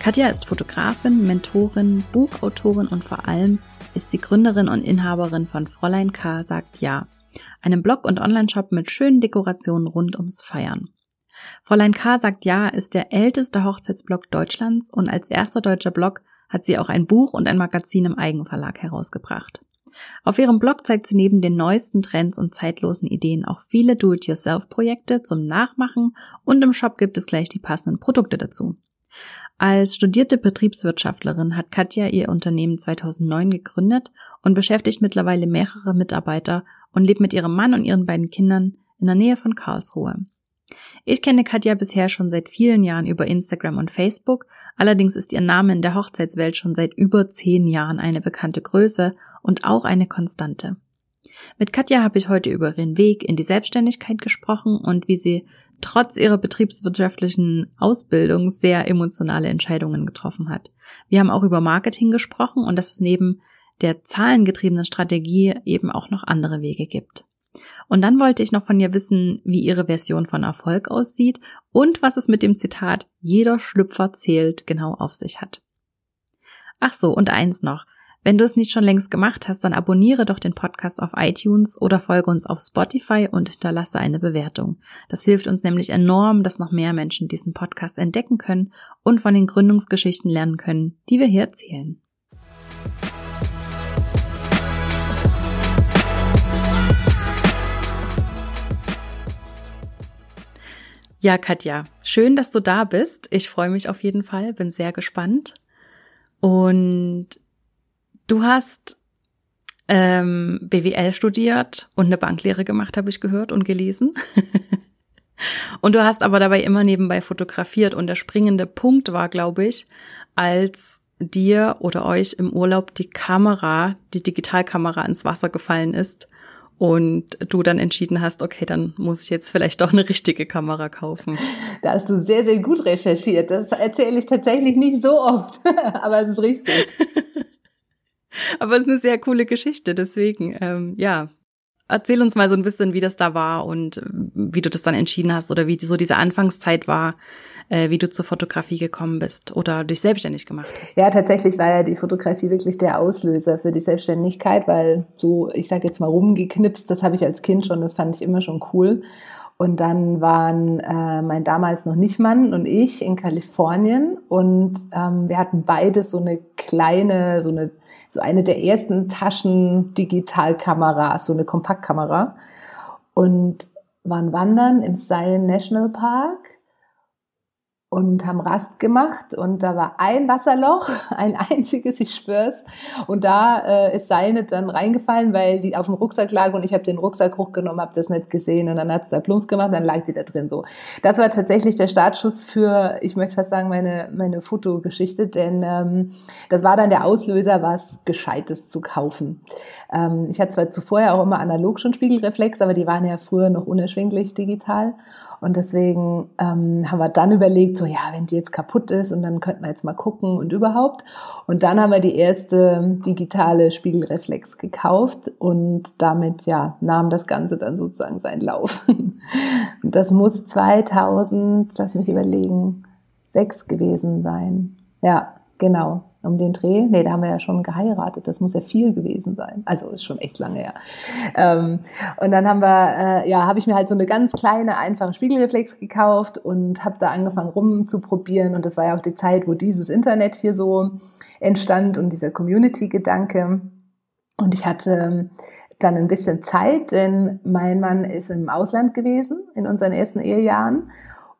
Katja ist Fotografin, Mentorin, Buchautorin und vor allem ist sie Gründerin und Inhaberin von Fräulein K. sagt Ja einem Blog und Onlineshop mit schönen Dekorationen rund ums Feiern. Fräulein K. sagt ja ist der älteste Hochzeitsblog Deutschlands und als erster deutscher Blog hat sie auch ein Buch und ein Magazin im Eigenverlag herausgebracht. Auf ihrem Blog zeigt sie neben den neuesten Trends und zeitlosen Ideen auch viele Do-it-yourself-Projekte zum Nachmachen und im Shop gibt es gleich die passenden Produkte dazu. Als studierte Betriebswirtschaftlerin hat Katja ihr Unternehmen 2009 gegründet und beschäftigt mittlerweile mehrere Mitarbeiter und lebt mit ihrem Mann und ihren beiden Kindern in der Nähe von Karlsruhe. Ich kenne Katja bisher schon seit vielen Jahren über Instagram und Facebook, allerdings ist ihr Name in der Hochzeitswelt schon seit über zehn Jahren eine bekannte Größe und auch eine Konstante. Mit Katja habe ich heute über ihren Weg in die Selbstständigkeit gesprochen und wie sie trotz ihrer betriebswirtschaftlichen Ausbildung sehr emotionale Entscheidungen getroffen hat. Wir haben auch über Marketing gesprochen und dass es neben der zahlengetriebenen Strategie eben auch noch andere Wege gibt. Und dann wollte ich noch von ihr wissen, wie ihre Version von Erfolg aussieht und was es mit dem Zitat jeder Schlüpfer zählt genau auf sich hat. Ach so, und eins noch. Wenn du es nicht schon längst gemacht hast, dann abonniere doch den Podcast auf iTunes oder folge uns auf Spotify und hinterlasse eine Bewertung. Das hilft uns nämlich enorm, dass noch mehr Menschen diesen Podcast entdecken können und von den Gründungsgeschichten lernen können, die wir hier erzählen. Ja, Katja, schön, dass du da bist. Ich freue mich auf jeden Fall, bin sehr gespannt. Und du hast ähm, BWL studiert und eine Banklehre gemacht, habe ich gehört und gelesen. und du hast aber dabei immer nebenbei fotografiert. Und der springende Punkt war, glaube ich, als dir oder euch im Urlaub die Kamera, die Digitalkamera ins Wasser gefallen ist und du dann entschieden hast, okay, dann muss ich jetzt vielleicht doch eine richtige Kamera kaufen. Da hast du sehr, sehr gut recherchiert. Das erzähle ich tatsächlich nicht so oft, aber es ist richtig. aber es ist eine sehr coole Geschichte, deswegen, ähm, ja. Erzähl uns mal so ein bisschen, wie das da war und wie du das dann entschieden hast oder wie so diese Anfangszeit war, äh, wie du zur Fotografie gekommen bist oder dich selbstständig gemacht hast. Ja, tatsächlich war ja die Fotografie wirklich der Auslöser für die Selbstständigkeit, weil so, ich sage jetzt mal rumgeknipst, das habe ich als Kind schon, das fand ich immer schon cool. Und dann waren äh, mein damals noch nicht Mann und ich in Kalifornien. Und ähm, wir hatten beide so eine kleine, so eine, so eine der ersten Taschen-Digitalkameras, so eine Kompaktkamera. Und waren wandern im Zion National Park und haben Rast gemacht und da war ein Wasserloch, ein einziges, ich schwör's. Und da äh, ist Seine dann reingefallen, weil die auf dem Rucksack lag und ich habe den Rucksack hochgenommen, habe das nicht gesehen und dann hat's da Plumps gemacht, dann lag die da drin so. Das war tatsächlich der Startschuss für, ich möchte fast sagen, meine, meine Fotogeschichte, denn ähm, das war dann der Auslöser, was Gescheites zu kaufen. Ähm, ich hatte zwar zuvor ja auch immer analog schon Spiegelreflex, aber die waren ja früher noch unerschwinglich digital. Und deswegen ähm, haben wir dann überlegt, so, ja, wenn die jetzt kaputt ist und dann könnten wir jetzt mal gucken und überhaupt. Und dann haben wir die erste digitale Spiegelreflex gekauft und damit, ja, nahm das Ganze dann sozusagen seinen Lauf. Und das muss 2000, lass mich überlegen, sechs gewesen sein. Ja, genau um den Dreh. Nee, da haben wir ja schon geheiratet. Das muss ja viel gewesen sein. Also ist schon echt lange her. Ähm, und dann haben wir, äh, ja, habe ich mir halt so eine ganz kleine, einfache Spiegelreflex gekauft und habe da angefangen rumzuprobieren. Und das war ja auch die Zeit, wo dieses Internet hier so entstand und dieser Community-Gedanke. Und ich hatte dann ein bisschen Zeit, denn mein Mann ist im Ausland gewesen in unseren ersten Ehejahren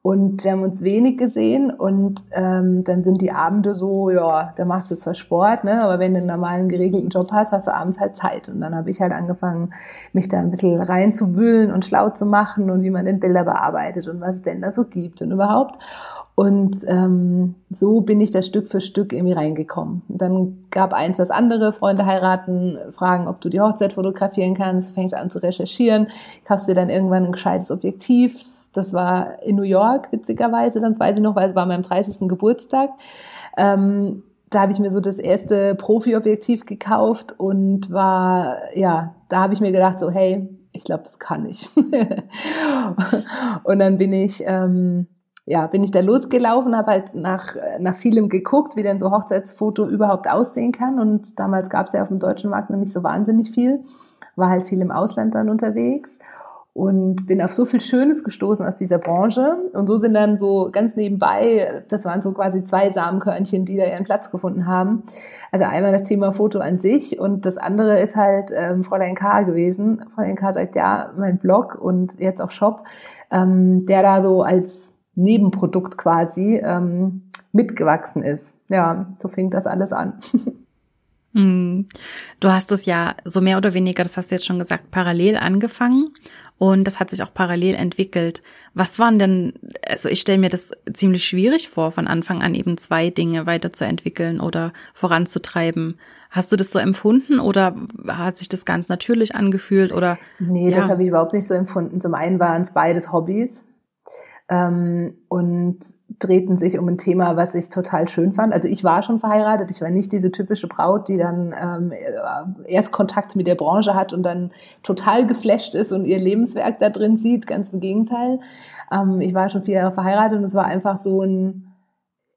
und wir haben uns wenig gesehen und ähm, dann sind die Abende so, ja, da machst du zwar Sport, ne, aber wenn du einen normalen geregelten Job hast, hast du abends halt Zeit. Und dann habe ich halt angefangen, mich da ein bisschen reinzuwühlen und schlau zu machen und wie man den Bilder bearbeitet und was es denn da so gibt und überhaupt. Und ähm, so bin ich da Stück für Stück irgendwie reingekommen. Dann gab eins das andere, Freunde heiraten, fragen, ob du die Hochzeit fotografieren kannst, fängst an zu recherchieren, kaufst dir dann irgendwann ein gescheites Objektiv. Das war in New York, witzigerweise, dann weiß ich noch, weil es war meinem 30. Geburtstag. Ähm, da habe ich mir so das erste Profi-Objektiv gekauft und war, ja, da habe ich mir gedacht, so, hey, ich glaube, das kann ich. und dann bin ich... Ähm, ja, bin ich da losgelaufen, habe halt nach, nach vielem geguckt, wie denn so Hochzeitsfoto überhaupt aussehen kann. Und damals gab es ja auf dem deutschen Markt noch nicht so wahnsinnig viel. War halt viel im Ausland dann unterwegs und bin auf so viel Schönes gestoßen aus dieser Branche. Und so sind dann so ganz nebenbei, das waren so quasi zwei Samenkörnchen, die da ihren Platz gefunden haben. Also einmal das Thema Foto an sich und das andere ist halt ähm, Fräulein K. gewesen. Fräulein K. sagt, ja, mein Blog und jetzt auch Shop, ähm, der da so als Nebenprodukt quasi ähm, mitgewachsen ist. Ja, so fing das alles an. Hm. Du hast es ja so mehr oder weniger, das hast du jetzt schon gesagt, parallel angefangen und das hat sich auch parallel entwickelt. Was waren denn, also ich stelle mir das ziemlich schwierig vor, von Anfang an eben zwei Dinge weiterzuentwickeln oder voranzutreiben. Hast du das so empfunden oder hat sich das ganz natürlich angefühlt oder? Nee, ja. das habe ich überhaupt nicht so empfunden. Zum einen waren es beides Hobbys ähm, und drehten sich um ein Thema, was ich total schön fand. Also ich war schon verheiratet, ich war nicht diese typische Braut, die dann ähm, erst Kontakt mit der Branche hat und dann total geflasht ist und ihr Lebenswerk da drin sieht, ganz im Gegenteil. Ähm, ich war schon vier Jahre verheiratet und es war einfach so ein,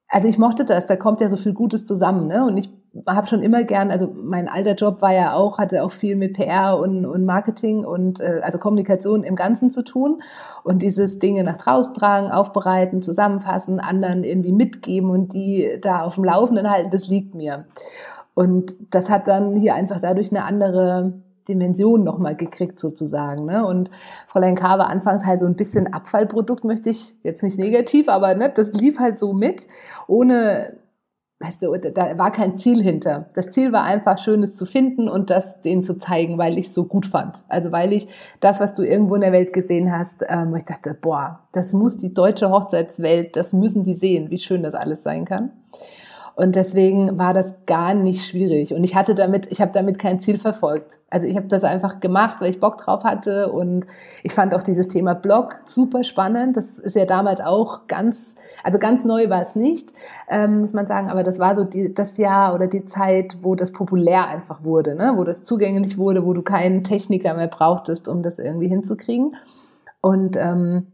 also ich mochte das, da kommt ja so viel Gutes zusammen, ne? Und ich habe schon immer gern, also mein alter Job war ja auch, hatte auch viel mit PR und, und Marketing und äh, also Kommunikation im Ganzen zu tun. Und dieses Dinge nach draußen tragen, aufbereiten, zusammenfassen, anderen irgendwie mitgeben und die da auf dem Laufenden halten, das liegt mir. Und das hat dann hier einfach dadurch eine andere Dimension nochmal gekriegt sozusagen. Ne? Und Fräulein K. war anfangs halt so ein bisschen Abfallprodukt, möchte ich jetzt nicht negativ, aber ne, das lief halt so mit, ohne weißt du, da war kein Ziel hinter. Das Ziel war einfach, Schönes zu finden und das denen zu zeigen, weil ich es so gut fand. Also weil ich das, was du irgendwo in der Welt gesehen hast, ähm, ich dachte, boah, das muss die deutsche Hochzeitswelt, das müssen die sehen, wie schön das alles sein kann. Und deswegen war das gar nicht schwierig. Und ich hatte damit, ich habe damit kein Ziel verfolgt. Also ich habe das einfach gemacht, weil ich Bock drauf hatte. Und ich fand auch dieses Thema Blog super spannend. Das ist ja damals auch ganz, also ganz neu war es nicht, ähm, muss man sagen. Aber das war so die, das Jahr oder die Zeit, wo das populär einfach wurde, ne? wo das zugänglich wurde, wo du keinen Techniker mehr brauchtest, um das irgendwie hinzukriegen. Und ähm,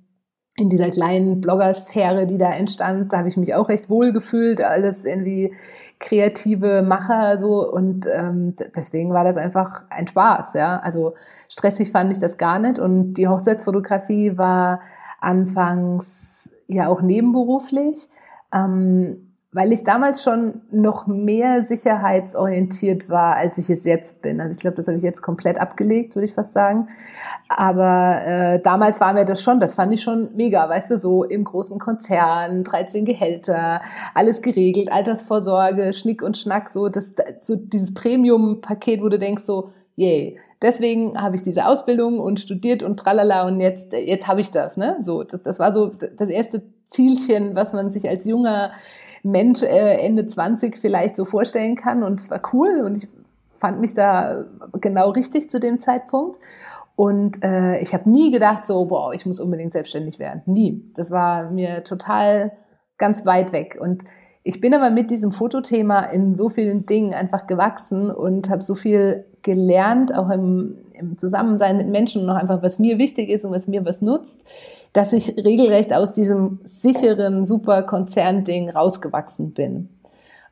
in dieser kleinen Bloggersphäre, die da entstand, da habe ich mich auch recht wohl gefühlt, alles irgendwie kreative Macher so und ähm, deswegen war das einfach ein Spaß, ja. Also stressig fand ich das gar nicht und die Hochzeitsfotografie war anfangs ja auch nebenberuflich. Ähm, weil ich damals schon noch mehr sicherheitsorientiert war, als ich es jetzt bin. Also ich glaube, das habe ich jetzt komplett abgelegt, würde ich fast sagen. Aber äh, damals war mir das schon, das fand ich schon mega, weißt du, so im großen Konzern, 13 Gehälter, alles geregelt, Altersvorsorge, Schnick und Schnack, so, das, so dieses Premium-Paket, wo du denkst so, yay. Deswegen habe ich diese Ausbildung und studiert und tralala und jetzt, jetzt habe ich das, ne? So, das, das war so das erste Zielchen, was man sich als junger Mensch äh, Ende 20 vielleicht so vorstellen kann. Und es war cool und ich fand mich da genau richtig zu dem Zeitpunkt. Und äh, ich habe nie gedacht, so, boah, ich muss unbedingt selbstständig werden. Nie. Das war mir total ganz weit weg. Und ich bin aber mit diesem Fotothema in so vielen Dingen einfach gewachsen und habe so viel gelernt, auch im, im Zusammensein mit Menschen und auch einfach, was mir wichtig ist und was mir was nutzt, dass ich regelrecht aus diesem sicheren, super Konzernding rausgewachsen bin.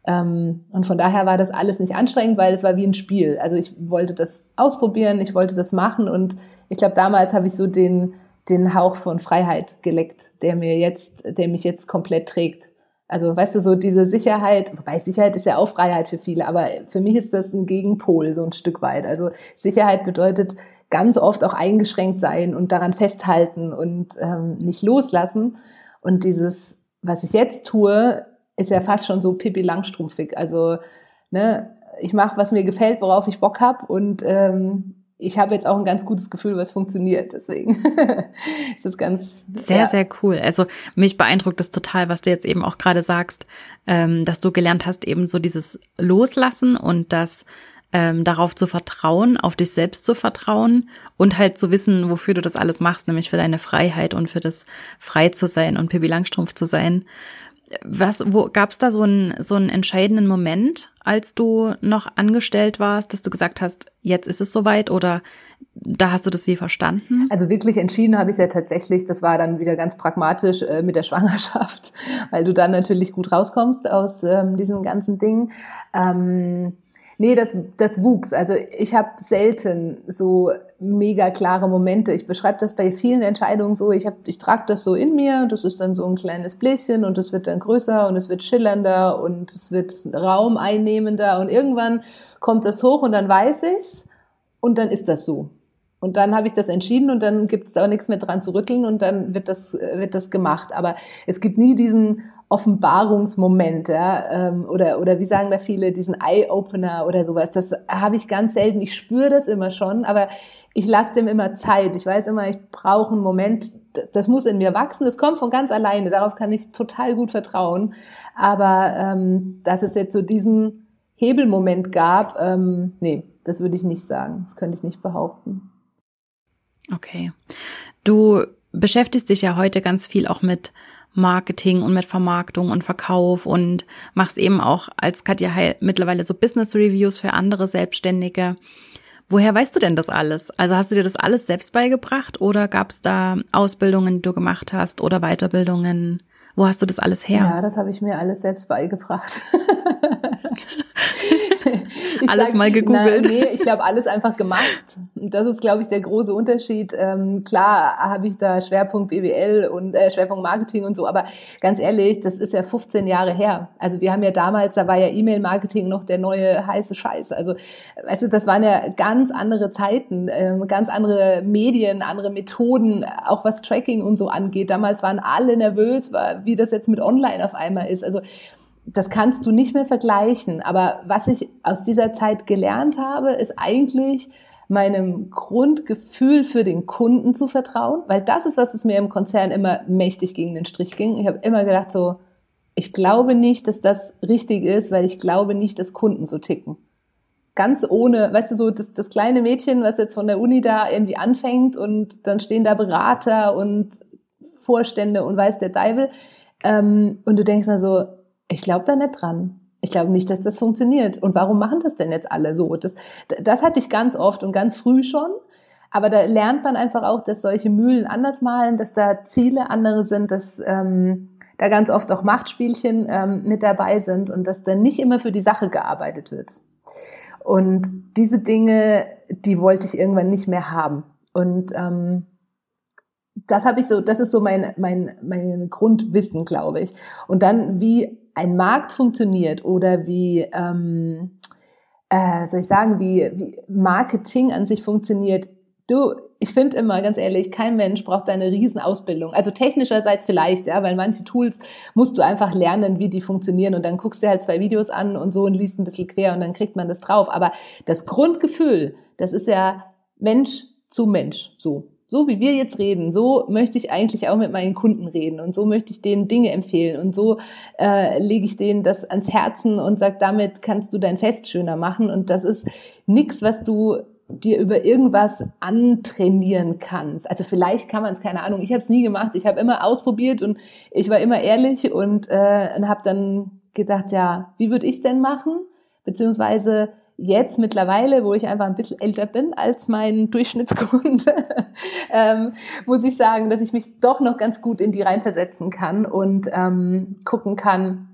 Ähm, und von daher war das alles nicht anstrengend, weil es war wie ein Spiel. Also ich wollte das ausprobieren, ich wollte das machen und ich glaube, damals habe ich so den, den Hauch von Freiheit geleckt, der mir jetzt, der mich jetzt komplett trägt. Also, weißt du, so diese Sicherheit, wobei Sicherheit ist ja auch Freiheit für viele, aber für mich ist das ein Gegenpol, so ein Stück weit. Also Sicherheit bedeutet ganz oft auch eingeschränkt sein und daran festhalten und ähm, nicht loslassen. Und dieses, was ich jetzt tue, ist ja fast schon so Pippi Langstrumpfig. Also, ne, ich mache, was mir gefällt, worauf ich Bock hab und ähm, ich habe jetzt auch ein ganz gutes Gefühl, was funktioniert. Deswegen ist das ganz sehr, ja. sehr cool. Also mich beeindruckt das total, was du jetzt eben auch gerade sagst, ähm, dass du gelernt hast, eben so dieses Loslassen und das ähm, darauf zu vertrauen, auf dich selbst zu vertrauen und halt zu wissen, wofür du das alles machst, nämlich für deine Freiheit und für das frei zu sein und Pippi Langstrumpf zu sein was, wo gab es da so einen so einen entscheidenden Moment, als du noch angestellt warst, dass du gesagt hast, jetzt ist es soweit oder da hast du das wie verstanden? Also wirklich entschieden habe ich es ja tatsächlich. Das war dann wieder ganz pragmatisch äh, mit der Schwangerschaft, weil du dann natürlich gut rauskommst aus ähm, diesem ganzen Ding. Ähm, Nee, das, das wuchs. Also ich habe selten so mega klare Momente. Ich beschreibe das bei vielen Entscheidungen so. Ich, ich trage das so in mir. Das ist dann so ein kleines Bläschen und es wird dann größer und es wird schillernder und es wird raumeinnehmender und irgendwann kommt das hoch und dann weiß ich's und dann ist das so. Und dann habe ich das entschieden und dann gibt es da auch nichts mehr dran zu rütteln und dann wird das, wird das gemacht. Aber es gibt nie diesen Offenbarungsmoment, ja, ähm, oder, oder wie sagen da viele, diesen Eye-Opener oder sowas. Das habe ich ganz selten. Ich spüre das immer schon, aber ich lasse dem immer Zeit. Ich weiß immer, ich brauche einen Moment, das muss in mir wachsen, das kommt von ganz alleine, darauf kann ich total gut vertrauen. Aber ähm, dass es jetzt so diesen Hebelmoment gab, ähm, nee, das würde ich nicht sagen. Das könnte ich nicht behaupten. Okay. Du beschäftigst dich ja heute ganz viel auch mit Marketing und mit Vermarktung und Verkauf und machst eben auch als Katja Heil mittlerweile so Business Reviews für andere Selbstständige. Woher weißt du denn das alles? Also hast du dir das alles selbst beigebracht oder gab es da Ausbildungen, die du gemacht hast oder Weiterbildungen? Wo hast du das alles her? Ja, das habe ich mir alles selbst beigebracht. alles sag, mal gegoogelt. Na, nee, ich glaube, alles einfach gemacht. Das ist, glaube ich, der große Unterschied. Ähm, klar habe ich da Schwerpunkt BWL und äh, Schwerpunkt Marketing und so, aber ganz ehrlich, das ist ja 15 Jahre her. Also wir haben ja damals, da war ja E-Mail-Marketing noch der neue heiße Scheiß. Also, du, das waren ja ganz andere Zeiten, ähm, ganz andere Medien, andere Methoden, auch was Tracking und so angeht. Damals waren alle nervös, wie das jetzt mit Online auf einmal ist. Also das kannst du nicht mehr vergleichen. Aber was ich aus dieser Zeit gelernt habe, ist eigentlich meinem Grundgefühl für den Kunden zu vertrauen, weil das ist was, was mir im Konzern immer mächtig gegen den Strich ging. Ich habe immer gedacht so, ich glaube nicht, dass das richtig ist, weil ich glaube nicht, dass Kunden so ticken. Ganz ohne, weißt du, so das, das kleine Mädchen, was jetzt von der Uni da irgendwie anfängt und dann stehen da Berater und Vorstände und weiß der Deibel. Ähm, und du denkst also, ich glaube da nicht dran. Ich glaube nicht, dass das funktioniert. Und warum machen das denn jetzt alle so? Das, das hatte ich ganz oft und ganz früh schon. Aber da lernt man einfach auch, dass solche Mühlen anders malen, dass da Ziele andere sind, dass ähm, da ganz oft auch Machtspielchen ähm, mit dabei sind und dass da nicht immer für die Sache gearbeitet wird. Und diese Dinge, die wollte ich irgendwann nicht mehr haben. Und ähm, das habe ich so, das ist so mein, mein, mein Grundwissen, glaube ich. Und dann, wie ein Markt funktioniert oder wie, ähm, äh, soll ich sagen, wie, wie Marketing an sich funktioniert. Du, ich finde immer, ganz ehrlich, kein Mensch braucht eine Riesenausbildung. Also technischerseits vielleicht, ja, weil manche Tools musst du einfach lernen, wie die funktionieren und dann guckst du halt zwei Videos an und so und liest ein bisschen quer und dann kriegt man das drauf. Aber das Grundgefühl, das ist ja Mensch zu Mensch, so so wie wir jetzt reden, so möchte ich eigentlich auch mit meinen Kunden reden und so möchte ich denen Dinge empfehlen und so äh, lege ich denen das ans Herzen und sage, damit kannst du dein Fest schöner machen und das ist nichts, was du dir über irgendwas antrainieren kannst. Also vielleicht kann man es, keine Ahnung, ich habe es nie gemacht, ich habe immer ausprobiert und ich war immer ehrlich und, äh, und habe dann gedacht, ja, wie würde ich es denn machen? Beziehungsweise jetzt mittlerweile, wo ich einfach ein bisschen älter bin als mein Durchschnittskunde, ähm, muss ich sagen, dass ich mich doch noch ganz gut in die reinversetzen kann und ähm, gucken kann,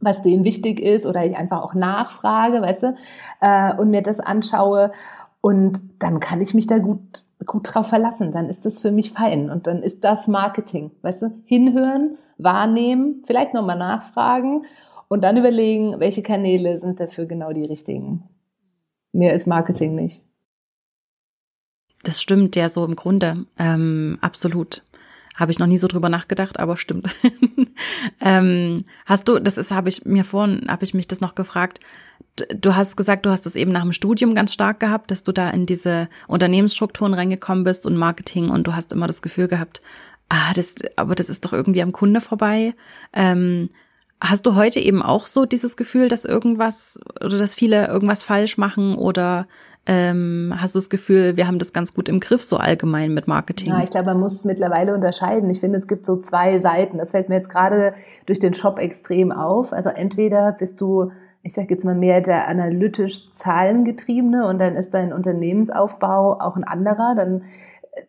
was denen wichtig ist oder ich einfach auch nachfrage, weißt du, äh, und mir das anschaue und dann kann ich mich da gut, gut drauf verlassen. Dann ist das für mich fein. Und dann ist das Marketing. Weißt du? Hinhören, wahrnehmen, vielleicht nochmal nachfragen und dann überlegen, welche Kanäle sind dafür genau die richtigen. Mehr ist Marketing nicht. Das stimmt ja so im Grunde. Ähm, absolut. Habe ich noch nie so drüber nachgedacht, aber stimmt. ähm, hast du, das ist, habe ich mir vorhin, habe ich mich das noch gefragt. Du hast gesagt, du hast das eben nach dem Studium ganz stark gehabt, dass du da in diese Unternehmensstrukturen reingekommen bist und Marketing und du hast immer das Gefühl gehabt, ah, das, aber das ist doch irgendwie am Kunde vorbei. Ähm, hast du heute eben auch so dieses Gefühl, dass irgendwas oder dass viele irgendwas falsch machen oder ähm, hast du das Gefühl, wir haben das ganz gut im Griff, so allgemein mit Marketing? Ja, ich glaube, man muss mittlerweile unterscheiden. Ich finde, es gibt so zwei Seiten. Das fällt mir jetzt gerade durch den Shop extrem auf. Also entweder bist du, ich sage jetzt mal mehr der analytisch zahlengetriebene und dann ist dein Unternehmensaufbau auch ein anderer. Dann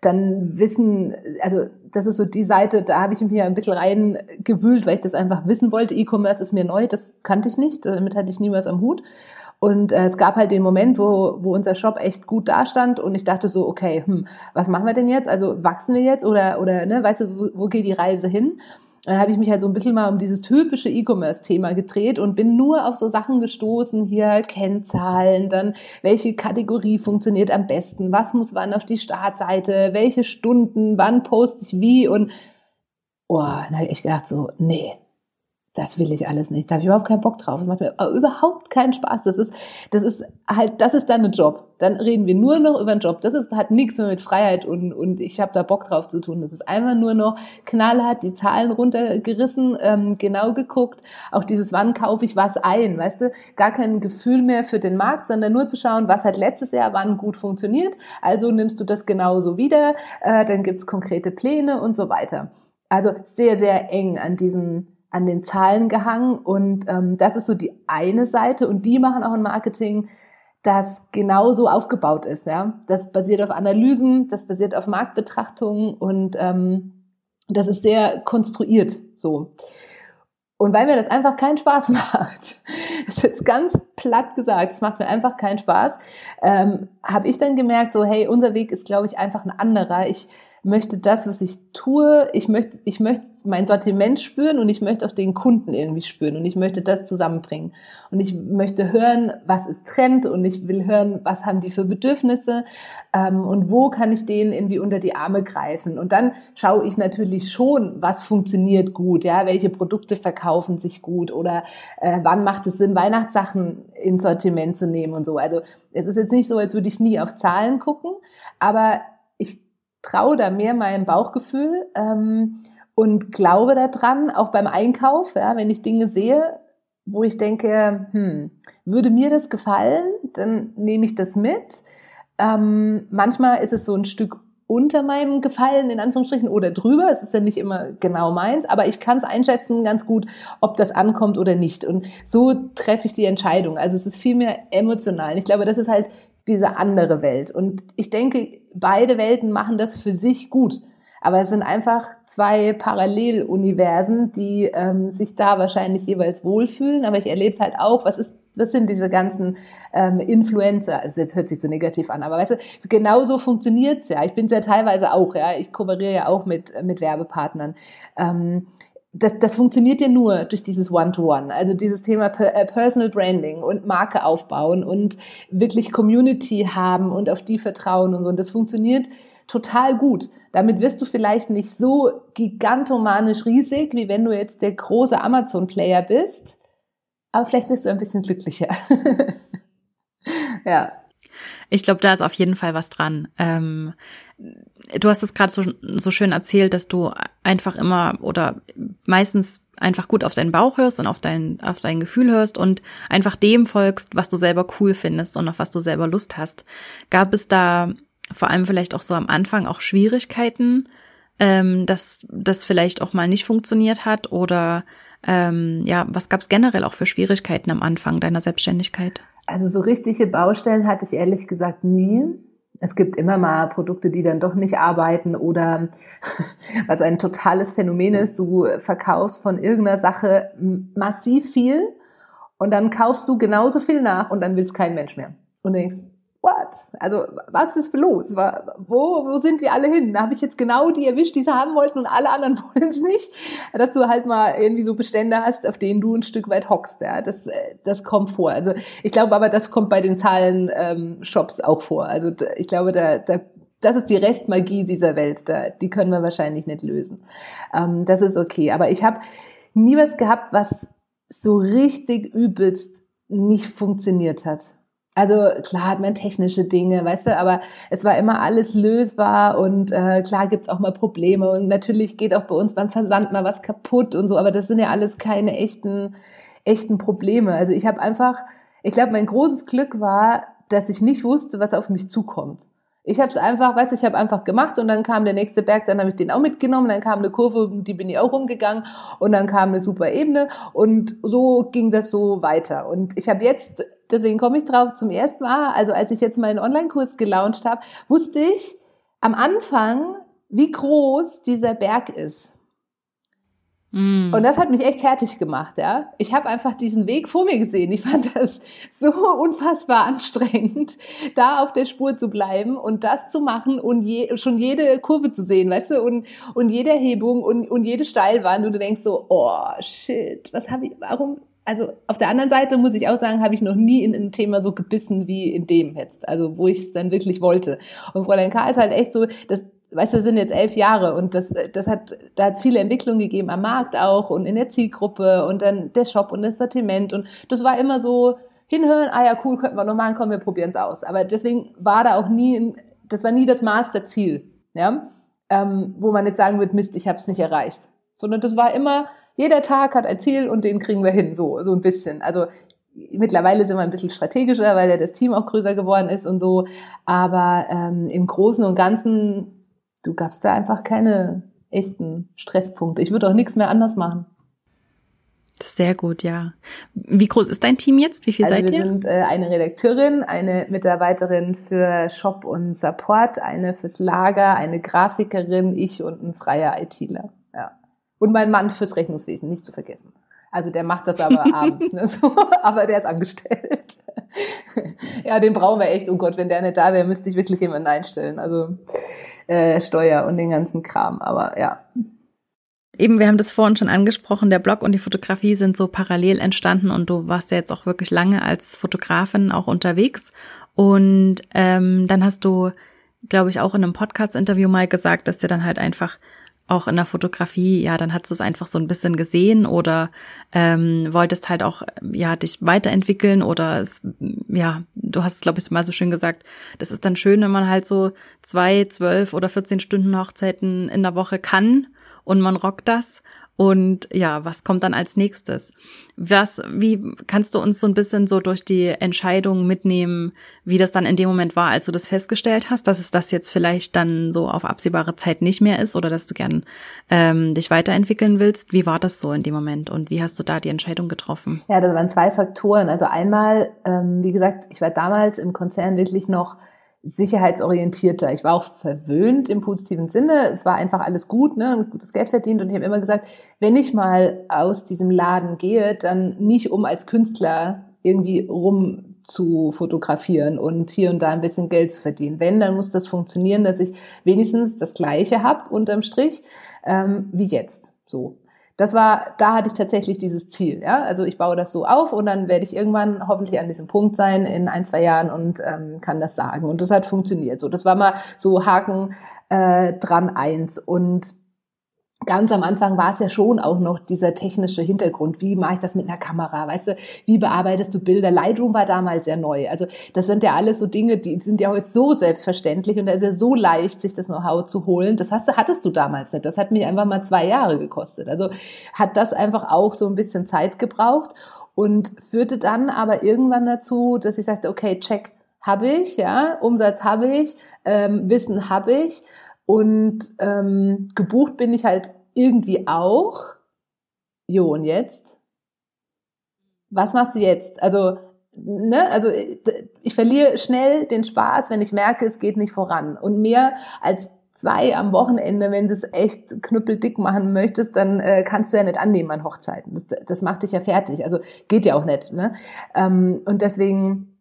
dann wissen, also das ist so die Seite, da habe ich mich ja ein bisschen reingewühlt, weil ich das einfach wissen wollte. E-Commerce ist mir neu, das kannte ich nicht, damit hatte ich nie was am Hut. Und äh, es gab halt den Moment, wo, wo unser Shop echt gut dastand und ich dachte so, okay, hm, was machen wir denn jetzt? Also wachsen wir jetzt oder, oder ne, weißt du, wo, wo geht die Reise hin? Dann habe ich mich halt so ein bisschen mal um dieses typische E-Commerce-Thema gedreht und bin nur auf so Sachen gestoßen, hier Kennzahlen, dann welche Kategorie funktioniert am besten, was muss wann auf die Startseite, welche Stunden, wann poste ich wie und oh, dann habe ich gedacht so, nee, das will ich alles nicht. Da habe ich überhaupt keinen Bock drauf. Das macht mir überhaupt keinen Spaß. Das ist, das ist halt, das ist dann Job. Dann reden wir nur noch über einen Job. Das ist, hat nichts mehr mit Freiheit und, und ich habe da Bock drauf zu tun. Das ist einfach nur noch knallhart, die Zahlen runtergerissen, ähm, genau geguckt. Auch dieses, wann kaufe ich was ein, weißt du? Gar kein Gefühl mehr für den Markt, sondern nur zu schauen, was hat letztes Jahr wann gut funktioniert. Also nimmst du das genauso wieder. Äh, dann gibt's konkrete Pläne und so weiter. Also sehr, sehr eng an diesen an den Zahlen gehangen und ähm, das ist so die eine Seite und die machen auch ein Marketing, das genauso aufgebaut ist. Ja, das basiert auf Analysen, das basiert auf Marktbetrachtungen und ähm, das ist sehr konstruiert so. Und weil mir das einfach keinen Spaß macht, ist jetzt ganz platt gesagt, es macht mir einfach keinen Spaß, ähm, habe ich dann gemerkt, so hey, unser Weg ist, glaube ich, einfach ein anderer. Ich möchte das, was ich tue, ich möchte, ich möchte mein Sortiment spüren und ich möchte auch den Kunden irgendwie spüren und ich möchte das zusammenbringen. Und ich möchte hören, was ist Trend und ich will hören, was haben die für Bedürfnisse ähm, und wo kann ich denen irgendwie unter die Arme greifen. Und dann schaue ich natürlich schon, was funktioniert gut, ja, welche Produkte verkaufen sich gut oder äh, wann macht es Sinn, Weihnachtssachen ins Sortiment zu nehmen und so. Also es ist jetzt nicht so, als würde ich nie auf Zahlen gucken, aber traue da mehr meinem Bauchgefühl ähm, und glaube daran, auch beim Einkauf, ja, wenn ich Dinge sehe, wo ich denke, hm, würde mir das gefallen, dann nehme ich das mit. Ähm, manchmal ist es so ein Stück unter meinem Gefallen, in Anführungsstrichen, oder drüber. Es ist ja nicht immer genau meins, aber ich kann es einschätzen ganz gut, ob das ankommt oder nicht. Und so treffe ich die Entscheidung. Also es ist viel mehr emotional. Ich glaube, das ist halt diese andere Welt. Und ich denke, beide Welten machen das für sich gut. Aber es sind einfach zwei Paralleluniversen, die ähm, sich da wahrscheinlich jeweils wohlfühlen. Aber ich erlebe es halt auch, was ist, was sind diese ganzen ähm, Influencer? Also jetzt hört sich so negativ an, aber weißt du, genau so funktioniert's ja. Ich bin ja teilweise auch, ja. Ich kooperiere ja auch mit, mit Werbepartnern. Ähm, das, das funktioniert ja nur durch dieses One-to-One. -One. Also dieses Thema äh, Personal Branding und Marke aufbauen und wirklich Community haben und auf die vertrauen und so. Und das funktioniert total gut. Damit wirst du vielleicht nicht so gigantomanisch riesig, wie wenn du jetzt der große Amazon-Player bist. Aber vielleicht wirst du ein bisschen glücklicher. ja. Ich glaube, da ist auf jeden Fall was dran. Ähm, du hast es gerade so, so schön erzählt, dass du einfach immer oder meistens einfach gut auf deinen Bauch hörst und auf dein, auf dein Gefühl hörst und einfach dem folgst, was du selber cool findest und auf was du selber Lust hast. Gab es da vor allem vielleicht auch so am Anfang auch Schwierigkeiten, ähm, dass das vielleicht auch mal nicht funktioniert hat oder ähm, ja, was gab es generell auch für Schwierigkeiten am Anfang deiner Selbstständigkeit? Also so richtige Baustellen hatte ich ehrlich gesagt nie. Es gibt immer mal Produkte, die dann doch nicht arbeiten oder was ein totales Phänomen ist, du verkaufst von irgendeiner Sache massiv viel und dann kaufst du genauso viel nach und dann will es kein Mensch mehr. Und denkst, what? Also was ist los? Wo, wo sind die alle hin? Da habe ich jetzt genau die erwischt, die sie haben wollten und alle anderen wollen es nicht. Dass du halt mal irgendwie so Bestände hast, auf denen du ein Stück weit hockst. Ja? Das, das kommt vor. Also ich glaube aber, das kommt bei den Zahlen-Shops ähm, auch vor. Also ich glaube, da, da das ist die Restmagie dieser Welt. Da, die können wir wahrscheinlich nicht lösen. Ähm, das ist okay. Aber ich habe nie was gehabt, was so richtig übelst nicht funktioniert hat. Also klar hat man technische Dinge, weißt du, aber es war immer alles lösbar und äh, klar gibt's auch mal Probleme und natürlich geht auch bei uns beim Versand mal was kaputt und so, aber das sind ja alles keine echten, echten Probleme. Also ich habe einfach, ich glaube, mein großes Glück war, dass ich nicht wusste, was auf mich zukommt. Ich habe es einfach, du, ich habe einfach gemacht und dann kam der nächste Berg, dann habe ich den auch mitgenommen, dann kam eine Kurve, die bin ich auch rumgegangen und dann kam eine super Ebene und so ging das so weiter. Und ich habe jetzt, deswegen komme ich drauf, zum ersten Mal, also als ich jetzt meinen Online-Kurs gelauncht habe, wusste ich am Anfang, wie groß dieser Berg ist. Mm. Und das hat mich echt fertig gemacht, ja. Ich habe einfach diesen Weg vor mir gesehen. Ich fand das so unfassbar anstrengend, da auf der Spur zu bleiben und das zu machen und je, schon jede Kurve zu sehen, weißt du, und, und jede Erhebung und, und jede Steilwand und du denkst so, oh shit, was habe ich, warum, also auf der anderen Seite muss ich auch sagen, habe ich noch nie in ein Thema so gebissen wie in dem jetzt, also wo ich es dann wirklich wollte. Und Fräulein K. ist halt echt so, das, weißt du, sind jetzt elf Jahre und das, das hat, da hat es viele Entwicklungen gegeben am Markt auch und in der Zielgruppe und dann der Shop und das Sortiment und das war immer so hinhören, ah ja, cool, könnten wir noch machen, komm, wir probieren es aus. Aber deswegen war da auch nie, das war nie das Masterziel, ja, ähm, wo man jetzt sagen wird, Mist, ich habe es nicht erreicht, sondern das war immer, jeder Tag hat ein Ziel und den kriegen wir hin, so, so ein bisschen. Also mittlerweile sind wir ein bisschen strategischer, weil ja das Team auch größer geworden ist und so. Aber ähm, im Großen und Ganzen du gabst da einfach keine echten Stresspunkte. Ich würde auch nichts mehr anders machen. Sehr gut, ja. Wie groß ist dein Team jetzt? Wie viel also seid wir ihr? Wir sind äh, eine Redakteurin, eine Mitarbeiterin für Shop und Support, eine fürs Lager, eine Grafikerin, ich und ein freier ITler. Ja. Und mein Mann fürs Rechnungswesen, nicht zu vergessen. Also der macht das aber abends, ne? so, aber der ist angestellt. ja, den brauchen wir echt. Oh Gott, wenn der nicht da wäre, müsste ich wirklich jemanden einstellen. Also äh, Steuer und den ganzen Kram. Aber ja. Eben, wir haben das vorhin schon angesprochen, der Blog und die Fotografie sind so parallel entstanden und du warst ja jetzt auch wirklich lange als Fotografin auch unterwegs. Und ähm, dann hast du, glaube ich, auch in einem Podcast-Interview mal gesagt, dass dir dann halt einfach auch in der Fotografie, ja, dann hast du es einfach so ein bisschen gesehen oder ähm, wolltest halt auch, ja, dich weiterentwickeln oder es, ja, du hast es, glaube ich, mal so schön gesagt, das ist dann schön, wenn man halt so zwei, zwölf oder 14 Stunden Hochzeiten in der Woche kann und man rockt das und ja, was kommt dann als nächstes? Was, wie kannst du uns so ein bisschen so durch die Entscheidung mitnehmen, wie das dann in dem Moment war, als du das festgestellt hast, dass es das jetzt vielleicht dann so auf absehbare Zeit nicht mehr ist oder dass du gern ähm, dich weiterentwickeln willst? Wie war das so in dem Moment und wie hast du da die Entscheidung getroffen? Ja, das waren zwei Faktoren. Also einmal, ähm, wie gesagt, ich war damals im Konzern wirklich noch sicherheitsorientierter. Ich war auch verwöhnt im positiven Sinne. Es war einfach alles gut, ne, gutes Geld verdient und ich habe immer gesagt, wenn ich mal aus diesem Laden gehe, dann nicht um als Künstler irgendwie rum zu fotografieren und hier und da ein bisschen Geld zu verdienen. Wenn, dann muss das funktionieren, dass ich wenigstens das Gleiche habe unterm Strich ähm, wie jetzt. So das war, da hatte ich tatsächlich dieses Ziel. Ja? Also ich baue das so auf und dann werde ich irgendwann hoffentlich an diesem Punkt sein in ein, zwei Jahren und ähm, kann das sagen. Und das hat funktioniert. So, das war mal so Haken äh, dran eins. Und ganz am Anfang war es ja schon auch noch dieser technische Hintergrund. Wie mache ich das mit einer Kamera? Weißt du, wie bearbeitest du Bilder? Lightroom war damals sehr neu. Also das sind ja alles so Dinge, die sind ja heute so selbstverständlich und da ist ja so leicht, sich das Know-how zu holen. Das hast, hattest du damals nicht. Das hat mich einfach mal zwei Jahre gekostet. Also hat das einfach auch so ein bisschen Zeit gebraucht und führte dann aber irgendwann dazu, dass ich sagte, okay, check habe ich, ja, Umsatz habe ich, ähm, Wissen habe ich und ähm, gebucht bin ich halt irgendwie auch. Jo, und jetzt? Was machst du jetzt? Also, ne, also ich verliere schnell den Spaß, wenn ich merke, es geht nicht voran. Und mehr als zwei am Wochenende, wenn du es echt knüppeldick machen möchtest, dann äh, kannst du ja nicht annehmen an Hochzeiten. Das, das macht dich ja fertig. Also geht ja auch nicht. Ne? Ähm, und deswegen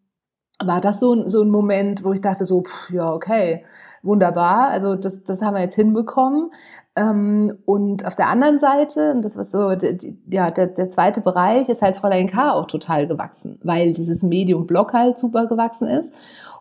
war das so, so ein Moment, wo ich dachte so, pff, ja, okay, wunderbar. Also das, das haben wir jetzt hinbekommen. Ähm, und auf der anderen Seite, und das war so, die, ja, der, der zweite Bereich ist halt Fräulein K. auch total gewachsen, weil dieses Medium-Blog halt super gewachsen ist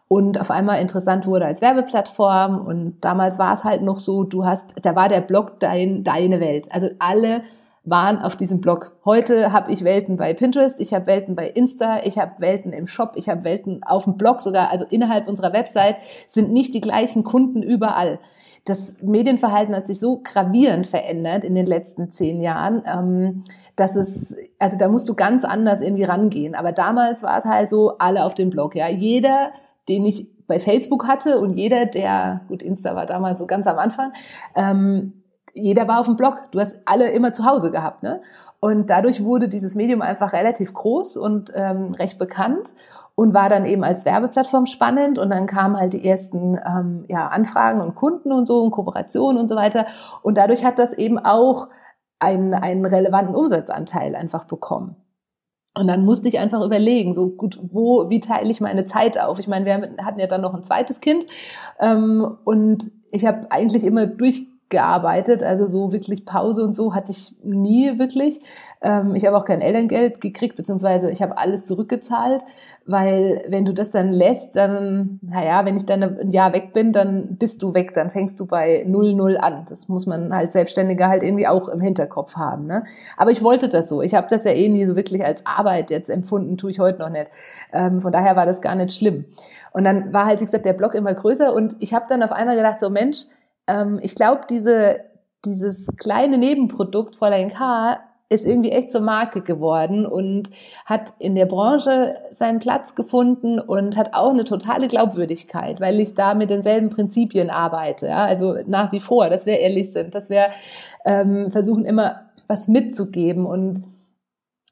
und auf einmal interessant wurde als Werbeplattform. Und damals war es halt noch so, du hast, da war der Blog dein, deine Welt. Also alle waren auf diesem Blog. Heute habe ich Welten bei Pinterest, ich habe Welten bei Insta, ich habe Welten im Shop, ich habe Welten auf dem Blog sogar, also innerhalb unserer Website sind nicht die gleichen Kunden überall. Das Medienverhalten hat sich so gravierend verändert in den letzten zehn Jahren, ähm, dass es, also da musst du ganz anders irgendwie rangehen. Aber damals war es halt so, alle auf dem Blog, ja. Jeder, den ich bei Facebook hatte und jeder, der, gut, Insta war damals so ganz am Anfang, ähm, jeder war auf dem Blog. Du hast alle immer zu Hause gehabt, ne? Und dadurch wurde dieses Medium einfach relativ groß und ähm, recht bekannt und war dann eben als Werbeplattform spannend. Und dann kamen halt die ersten ähm, ja, Anfragen und Kunden und so und Kooperationen und so weiter. Und dadurch hat das eben auch einen, einen relevanten Umsatzanteil einfach bekommen. Und dann musste ich einfach überlegen, so gut, wo, wie teile ich meine Zeit auf? Ich meine, wir hatten ja dann noch ein zweites Kind ähm, und ich habe eigentlich immer durch gearbeitet. Also so wirklich Pause und so hatte ich nie wirklich. Ähm, ich habe auch kein Elterngeld gekriegt, beziehungsweise ich habe alles zurückgezahlt, weil wenn du das dann lässt, dann, naja, wenn ich dann ein Jahr weg bin, dann bist du weg, dann fängst du bei null null an. Das muss man halt Selbstständiger halt irgendwie auch im Hinterkopf haben. Ne? Aber ich wollte das so. Ich habe das ja eh nie so wirklich als Arbeit jetzt empfunden, tue ich heute noch nicht. Ähm, von daher war das gar nicht schlimm. Und dann war halt, wie gesagt, der Blog immer größer und ich habe dann auf einmal gedacht, so Mensch, ähm, ich glaube, diese, dieses kleine Nebenprodukt Fräulein K ist irgendwie echt zur Marke geworden und hat in der Branche seinen Platz gefunden und hat auch eine totale Glaubwürdigkeit, weil ich da mit denselben Prinzipien arbeite. Ja? Also nach wie vor, dass wir ehrlich sind, dass wir ähm, versuchen immer was mitzugeben und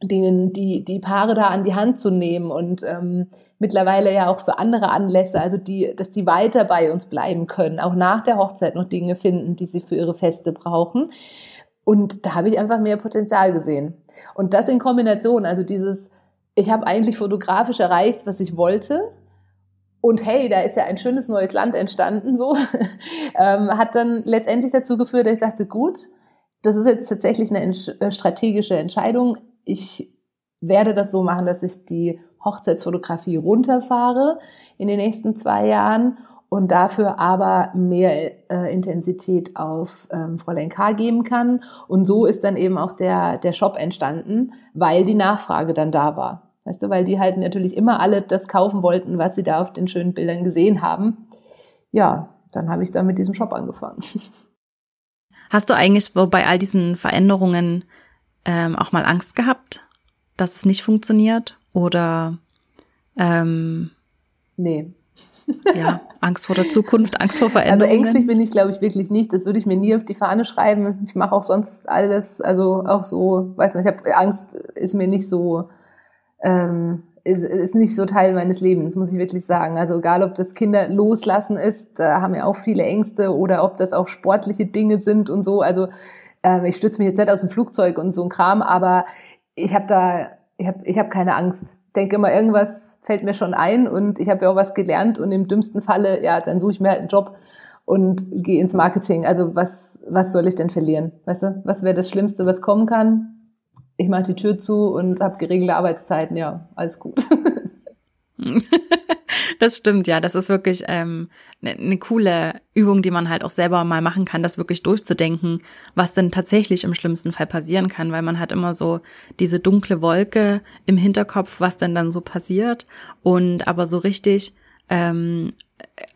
denen die, die Paare da an die Hand zu nehmen und ähm, mittlerweile ja auch für andere Anlässe, also die, dass die weiter bei uns bleiben können, auch nach der Hochzeit noch Dinge finden, die sie für ihre Feste brauchen. Und da habe ich einfach mehr Potenzial gesehen. Und das in Kombination, also dieses, ich habe eigentlich fotografisch erreicht, was ich wollte. Und hey, da ist ja ein schönes neues Land entstanden, so, ähm, hat dann letztendlich dazu geführt, dass ich dachte, gut, das ist jetzt tatsächlich eine äh, strategische Entscheidung ich werde das so machen, dass ich die Hochzeitsfotografie runterfahre in den nächsten zwei Jahren und dafür aber mehr äh, Intensität auf ähm, Fräulein K geben kann. Und so ist dann eben auch der, der Shop entstanden, weil die Nachfrage dann da war. Weißt du, weil die halt natürlich immer alle das kaufen wollten, was sie da auf den schönen Bildern gesehen haben. Ja, dann habe ich da mit diesem Shop angefangen. Hast du eigentlich bei all diesen Veränderungen ähm, auch mal Angst gehabt, dass es nicht funktioniert? Oder ähm, nee. ja, Angst vor der Zukunft, Angst vor Veränderungen. Also ängstlich bin ich, glaube ich, wirklich nicht. Das würde ich mir nie auf die Fahne schreiben. Ich mache auch sonst alles, also auch so, weiß nicht, ich habe Angst, ist mir nicht so, ähm, ist, ist nicht so Teil meines Lebens, muss ich wirklich sagen. Also egal, ob das Kinder loslassen ist, da haben ja auch viele Ängste oder ob das auch sportliche Dinge sind und so. Also ähm, ich stütze mich jetzt nicht aus dem Flugzeug und so ein Kram, aber ich habe da, ich habe ich hab keine Angst. Denke immer, irgendwas fällt mir schon ein und ich habe ja auch was gelernt und im dümmsten Falle, ja, dann suche ich mir halt einen Job und gehe ins Marketing. Also was, was soll ich denn verlieren? Weißt du, was wäre das Schlimmste, was kommen kann? Ich mache die Tür zu und habe geregelte Arbeitszeiten, ja, alles gut. Das stimmt, ja. Das ist wirklich ähm, eine ne coole Übung, die man halt auch selber mal machen kann, das wirklich durchzudenken, was denn tatsächlich im schlimmsten Fall passieren kann, weil man hat immer so diese dunkle Wolke im Hinterkopf, was denn dann so passiert. Und aber so richtig ähm,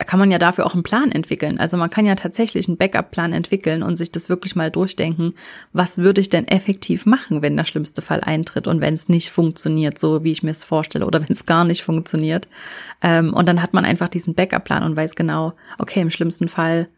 kann man ja dafür auch einen Plan entwickeln. Also man kann ja tatsächlich einen Backup-Plan entwickeln und sich das wirklich mal durchdenken, was würde ich denn effektiv machen, wenn der schlimmste Fall eintritt und wenn es nicht funktioniert, so wie ich mir es vorstelle, oder wenn es gar nicht funktioniert. Ähm, und dann hat man einfach diesen Backup-Plan und weiß genau, okay, im schlimmsten Fall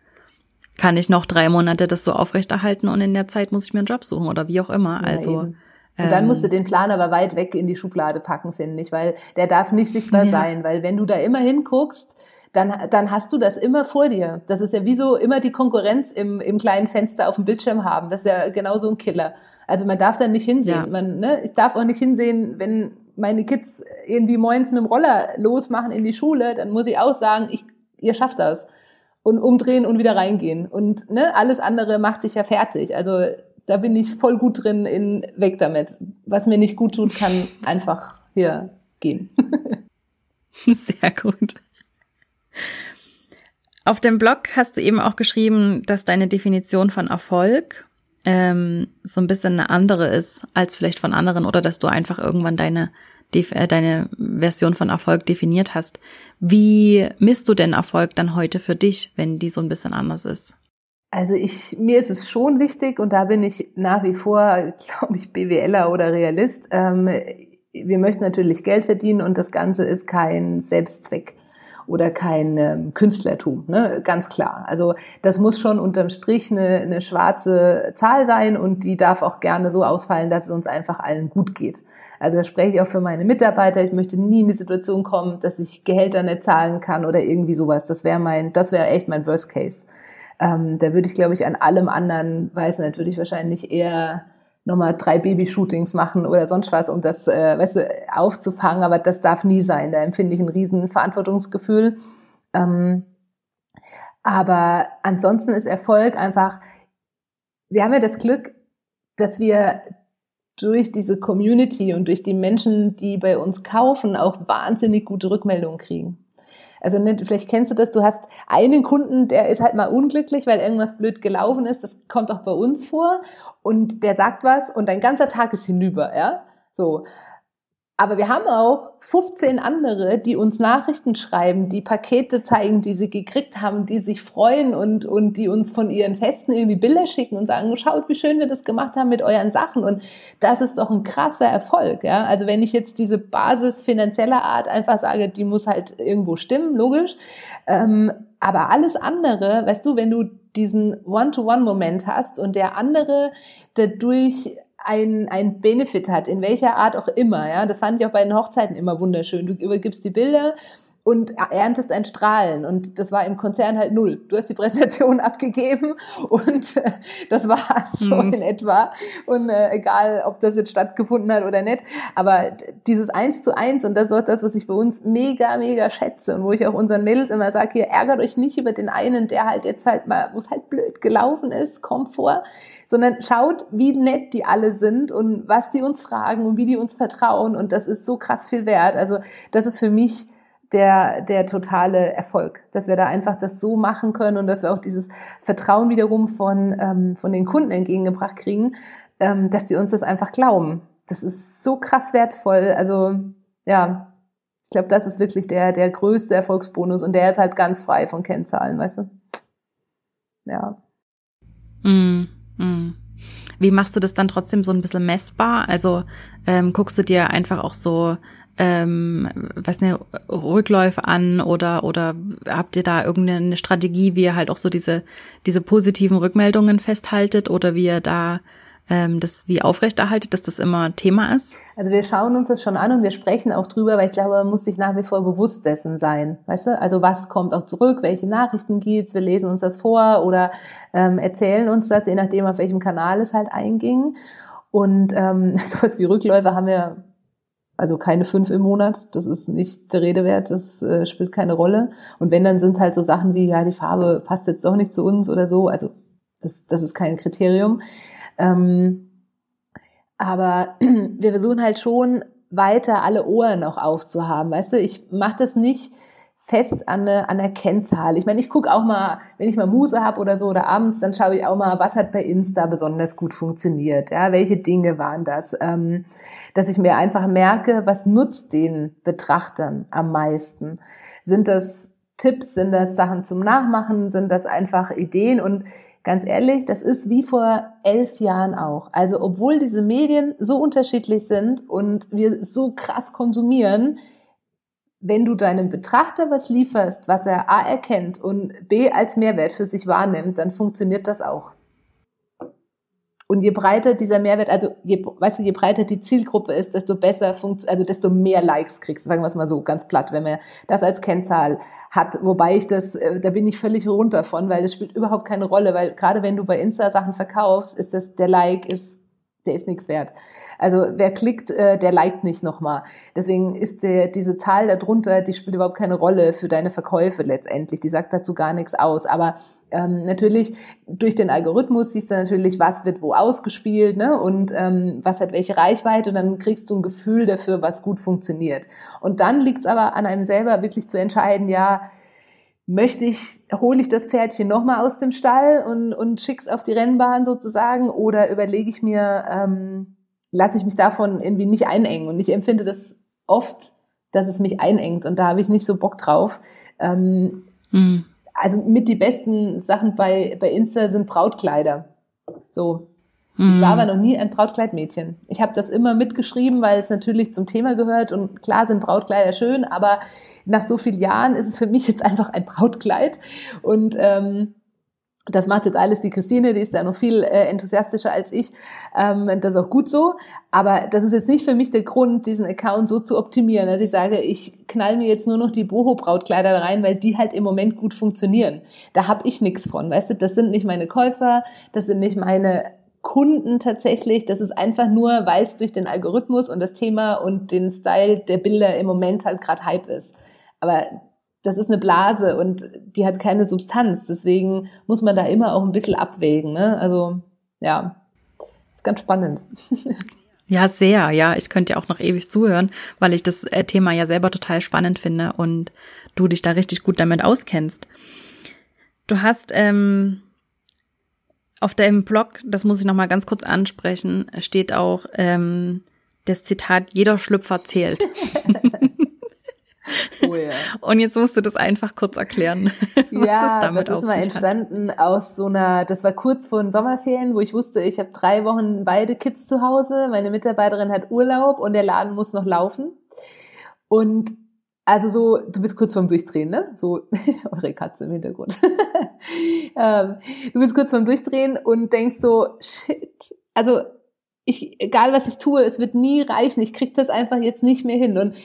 kann ich noch drei Monate das so aufrechterhalten und in der Zeit muss ich mir einen Job suchen oder wie auch immer. Ja, also eben. Und dann musst du ähm, den Plan aber weit weg in die Schublade packen, finde ich, weil der darf nicht sichtbar ja. sein, weil wenn du da immer hinguckst, dann, dann hast du das immer vor dir. Das ist ja wie so immer die Konkurrenz im, im kleinen Fenster auf dem Bildschirm haben. Das ist ja genau so ein Killer. Also man darf da nicht hinsehen. Ja. Man, ne, ich darf auch nicht hinsehen, wenn meine Kids irgendwie moins mit dem Roller losmachen in die Schule, dann muss ich auch sagen, ich, ihr schafft das. Und umdrehen und wieder reingehen. Und ne, alles andere macht sich ja fertig. Also da bin ich voll gut drin in weg damit. Was mir nicht gut tut, kann einfach hier gehen. Sehr gut. Auf dem Blog hast du eben auch geschrieben, dass deine Definition von Erfolg ähm, so ein bisschen eine andere ist als vielleicht von anderen oder dass du einfach irgendwann deine äh, deine Version von Erfolg definiert hast. Wie misst du denn Erfolg dann heute für dich, wenn die so ein bisschen anders ist? Also ich, mir ist es schon wichtig und da bin ich nach wie vor, glaube ich, BWLer oder Realist. Ähm, wir möchten natürlich Geld verdienen und das Ganze ist kein Selbstzweck oder kein ähm, Künstlertum, ne? ganz klar. Also das muss schon unterm Strich eine, eine schwarze Zahl sein und die darf auch gerne so ausfallen, dass es uns einfach allen gut geht. Also da spreche ich auch für meine Mitarbeiter. Ich möchte nie in die Situation kommen, dass ich Gehälter nicht zahlen kann oder irgendwie sowas. Das wäre mein, das wäre echt mein Worst Case. Ähm, da würde ich, glaube ich, an allem anderen, weiß nicht, würde ich wahrscheinlich eher nochmal drei Babyshootings machen oder sonst was, um das, äh, weißt du, aufzufangen. Aber das darf nie sein. Da empfinde ich ein riesen Verantwortungsgefühl. Ähm, aber ansonsten ist Erfolg einfach, wir haben ja das Glück, dass wir durch diese Community und durch die Menschen, die bei uns kaufen, auch wahnsinnig gute Rückmeldungen kriegen. Also nicht, vielleicht kennst du das, du hast einen Kunden, der ist halt mal unglücklich, weil irgendwas blöd gelaufen ist. Das kommt auch bei uns vor. Und der sagt was und dein ganzer Tag ist hinüber, ja. So. Aber wir haben auch 15 andere, die uns Nachrichten schreiben, die Pakete zeigen, die sie gekriegt haben, die sich freuen und, und die uns von ihren Festen irgendwie Bilder schicken und sagen, schaut, wie schön wir das gemacht haben mit euren Sachen. Und das ist doch ein krasser Erfolg. Ja? Also wenn ich jetzt diese Basis finanzieller Art einfach sage, die muss halt irgendwo stimmen, logisch. Ähm, aber alles andere, weißt du, wenn du diesen One-to-One-Moment hast und der andere dadurch ein, ein Benefit hat, in welcher Art auch immer. Ja, das fand ich auch bei den Hochzeiten immer wunderschön. Du übergibst die Bilder und erntest ein Strahlen. Und das war im Konzern halt null. Du hast die Präsentation abgegeben und äh, das war so mhm. in etwa. Und äh, egal, ob das jetzt stattgefunden hat oder nicht. Aber dieses Eins zu eins, und das ist auch das, was ich bei uns mega, mega schätze und wo ich auch unseren Mädels immer sage, hier ärgert euch nicht über den einen, der halt jetzt halt mal, wo es halt blöd gelaufen ist, kommt vor, sondern schaut, wie nett die alle sind und was die uns fragen und wie die uns vertrauen. Und das ist so krass viel wert. Also das ist für mich der, der totale Erfolg, dass wir da einfach das so machen können und dass wir auch dieses Vertrauen wiederum von, ähm, von den Kunden entgegengebracht kriegen, ähm, dass die uns das einfach glauben. Das ist so krass wertvoll. Also ja, ich glaube, das ist wirklich der, der größte Erfolgsbonus und der ist halt ganz frei von Kennzahlen, weißt du? Ja. Mm. Wie machst du das dann trotzdem so ein bisschen messbar? Also ähm, guckst du dir einfach auch so ähm, was ne Rückläufe an oder oder habt ihr da irgendeine Strategie, wie ihr halt auch so diese diese positiven Rückmeldungen festhaltet oder wie ihr da ähm, das wie aufrechterhaltet, dass das immer Thema ist? Also wir schauen uns das schon an und wir sprechen auch drüber, weil ich glaube, man muss sich nach wie vor bewusst dessen sein, weißt du? Also was kommt auch zurück, welche Nachrichten gibt's, wir lesen uns das vor oder ähm, erzählen uns das, je nachdem auf welchem Kanal es halt einging. Und ähm, sowas wie Rückläufe haben wir also keine fünf im Monat, das ist nicht der Rede wert, das äh, spielt keine Rolle. Und wenn, dann sind halt so Sachen wie, ja, die Farbe passt jetzt doch nicht zu uns oder so, also das, das ist kein Kriterium. Ähm, aber wir versuchen halt schon weiter alle Ohren auch aufzuhaben, weißt du, ich mache das nicht fest an eine, an eine Kennzahl. Ich meine, ich gucke auch mal, wenn ich mal Muse habe oder so oder abends, dann schaue ich auch mal, was hat bei Insta besonders gut funktioniert. Ja, welche Dinge waren das? Ähm, dass ich mir einfach merke, was nutzt den Betrachtern am meisten? Sind das Tipps? Sind das Sachen zum Nachmachen? Sind das einfach Ideen? Und ganz ehrlich, das ist wie vor elf Jahren auch. Also obwohl diese Medien so unterschiedlich sind und wir so krass konsumieren, wenn du deinem Betrachter was lieferst, was er A erkennt und B als Mehrwert für sich wahrnimmt, dann funktioniert das auch. Und je breiter dieser Mehrwert, also je, weißt du, je breiter die Zielgruppe ist, desto besser funktioniert, also desto mehr Likes kriegst sagen wir es mal so, ganz platt, wenn man das als Kennzahl hat. Wobei ich das, äh, da bin ich völlig runter von, weil das spielt überhaupt keine Rolle, weil gerade wenn du bei Insta Sachen verkaufst, ist das, der Like ist der ist nichts wert. Also wer klickt, äh, der liked nicht nochmal. Deswegen ist der, diese Zahl darunter, die spielt überhaupt keine Rolle für deine Verkäufe letztendlich. Die sagt dazu gar nichts aus. Aber ähm, natürlich durch den Algorithmus siehst du natürlich, was wird wo ausgespielt ne? und ähm, was hat welche Reichweite und dann kriegst du ein Gefühl dafür, was gut funktioniert. Und dann liegt es aber an einem selber wirklich zu entscheiden, ja, möchte ich, hole ich das Pferdchen nochmal aus dem Stall und, und schick's auf die Rennbahn sozusagen oder überlege ich mir, ähm, lasse ich mich davon irgendwie nicht einengen und ich empfinde das oft, dass es mich einengt und da habe ich nicht so Bock drauf. Ähm, mhm. Also mit die besten Sachen bei, bei Insta sind Brautkleider. So. Mhm. Ich war aber noch nie ein Brautkleidmädchen. Ich habe das immer mitgeschrieben, weil es natürlich zum Thema gehört und klar sind Brautkleider schön, aber nach so vielen Jahren ist es für mich jetzt einfach ein Brautkleid. Und ähm, das macht jetzt alles die Christine, die ist da noch viel äh, enthusiastischer als ich. Ähm, das ist auch gut so. Aber das ist jetzt nicht für mich der Grund, diesen Account so zu optimieren, dass ich sage, ich knall mir jetzt nur noch die Boho-Brautkleider rein, weil die halt im Moment gut funktionieren. Da habe ich nichts von, weißt du? Das sind nicht meine Käufer, das sind nicht meine Kunden tatsächlich. Das ist einfach nur, weil es durch den Algorithmus und das Thema und den Style der Bilder im Moment halt gerade Hype ist. Aber das ist eine Blase und die hat keine Substanz. Deswegen muss man da immer auch ein bisschen abwägen. Ne? Also ja, ist ganz spannend. Ja, sehr. Ja, ich könnte ja auch noch ewig zuhören, weil ich das äh, Thema ja selber total spannend finde und du dich da richtig gut damit auskennst. Du hast ähm, auf deinem Blog, das muss ich noch mal ganz kurz ansprechen, steht auch ähm, das Zitat: Jeder Schlüpfer zählt. Oh ja. Und jetzt musst du das einfach kurz erklären. was ja, es damit das ist mal entstanden hat. aus so einer, das war kurz vor den Sommerferien, wo ich wusste, ich habe drei Wochen beide Kids zu Hause, meine Mitarbeiterin hat Urlaub und der Laden muss noch laufen. Und also so, du bist kurz vorm Durchdrehen, ne? So, eure Katze im Hintergrund. ähm, du bist kurz vorm Durchdrehen und denkst so, shit, also ich, egal was ich tue, es wird nie reichen. Ich krieg das einfach jetzt nicht mehr hin. Und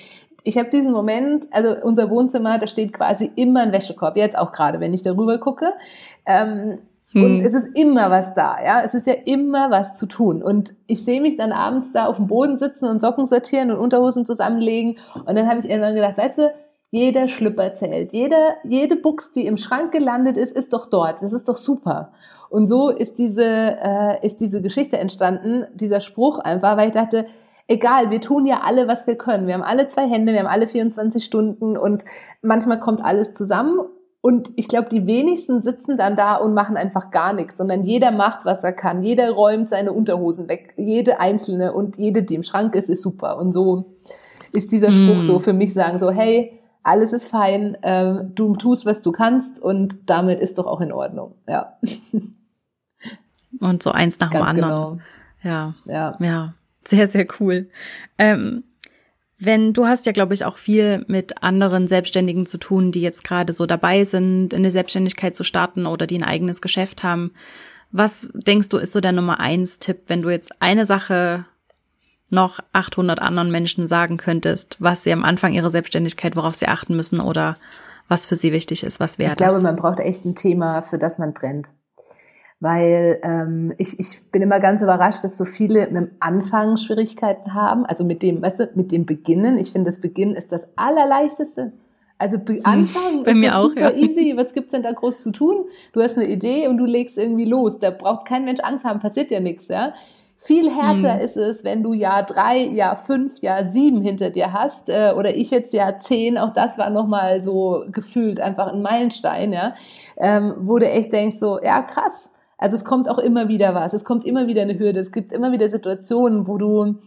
ich habe diesen Moment, also unser Wohnzimmer, da steht quasi immer ein Wäschekorb, jetzt auch gerade, wenn ich darüber gucke. Ähm, hm. Und es ist immer was da, ja. Es ist ja immer was zu tun. Und ich sehe mich dann abends da auf dem Boden sitzen und Socken sortieren und Unterhosen zusammenlegen. Und dann habe ich irgendwann gedacht, weißt du, jeder Schlüpper zählt. Jede, jede Buchs, die im Schrank gelandet ist, ist doch dort. Das ist doch super. Und so ist diese, äh, ist diese Geschichte entstanden, dieser Spruch einfach, weil ich dachte, egal, wir tun ja alle, was wir können. Wir haben alle zwei Hände, wir haben alle 24 Stunden und manchmal kommt alles zusammen. Und ich glaube, die wenigsten sitzen dann da und machen einfach gar nichts, sondern jeder macht, was er kann. Jeder räumt seine Unterhosen weg. Jede einzelne und jede, die im Schrank ist, ist super. Und so ist dieser Spruch mm. so für mich sagen so, hey, alles ist fein, ähm, du tust, was du kannst und damit ist doch auch in Ordnung. Ja. Und so eins nach Ganz dem anderen. Genau. Ja. Ja. Ja. Sehr, sehr cool. Ähm, wenn du hast ja, glaube ich, auch viel mit anderen Selbstständigen zu tun, die jetzt gerade so dabei sind, in der Selbstständigkeit zu starten oder die ein eigenes Geschäft haben. Was denkst du, ist so der Nummer eins Tipp, wenn du jetzt eine Sache noch 800 anderen Menschen sagen könntest, was sie am Anfang ihrer Selbstständigkeit, worauf sie achten müssen oder was für sie wichtig ist, was wäre das? Ich glaube, man braucht echt ein Thema, für das man brennt weil ähm, ich, ich bin immer ganz überrascht, dass so viele mit dem Anfang Schwierigkeiten haben, also mit dem, weißt du, mit dem Beginnen. Ich finde, das Beginnen ist das Allerleichteste. Also hm, Anfangen Bei ist mir auch, super ja. easy. Was gibt's denn da groß zu tun? Du hast eine Idee und du legst irgendwie los. Da braucht kein Mensch Angst haben, passiert ja nichts, ja. Viel härter mhm. ist es, wenn du Jahr drei, Jahr fünf, Jahr sieben hinter dir hast äh, oder ich jetzt Jahr zehn. Auch das war nochmal so gefühlt einfach ein Meilenstein, ja, ähm, wo du echt denkst so, ja krass. Also es kommt auch immer wieder was, es kommt immer wieder eine Hürde, es gibt immer wieder Situationen, wo du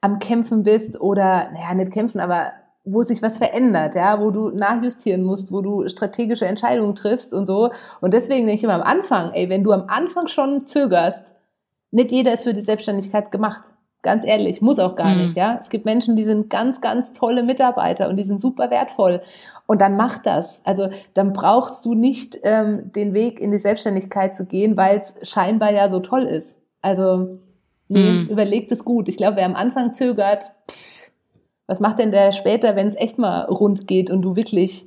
am Kämpfen bist oder, naja, nicht kämpfen, aber wo sich was verändert, ja, wo du nachjustieren musst, wo du strategische Entscheidungen triffst und so. Und deswegen denke ich immer am Anfang, ey, wenn du am Anfang schon zögerst, nicht jeder ist für die Selbstständigkeit gemacht. Ganz ehrlich, muss auch gar mhm. nicht, ja. Es gibt Menschen, die sind ganz, ganz tolle Mitarbeiter und die sind super wertvoll. Und dann mach das. Also dann brauchst du nicht ähm, den Weg in die Selbstständigkeit zu gehen, weil es scheinbar ja so toll ist. Also nee, mhm. überlegt es gut. Ich glaube, wer am Anfang zögert, pff, was macht denn der später, wenn es echt mal rund geht und du wirklich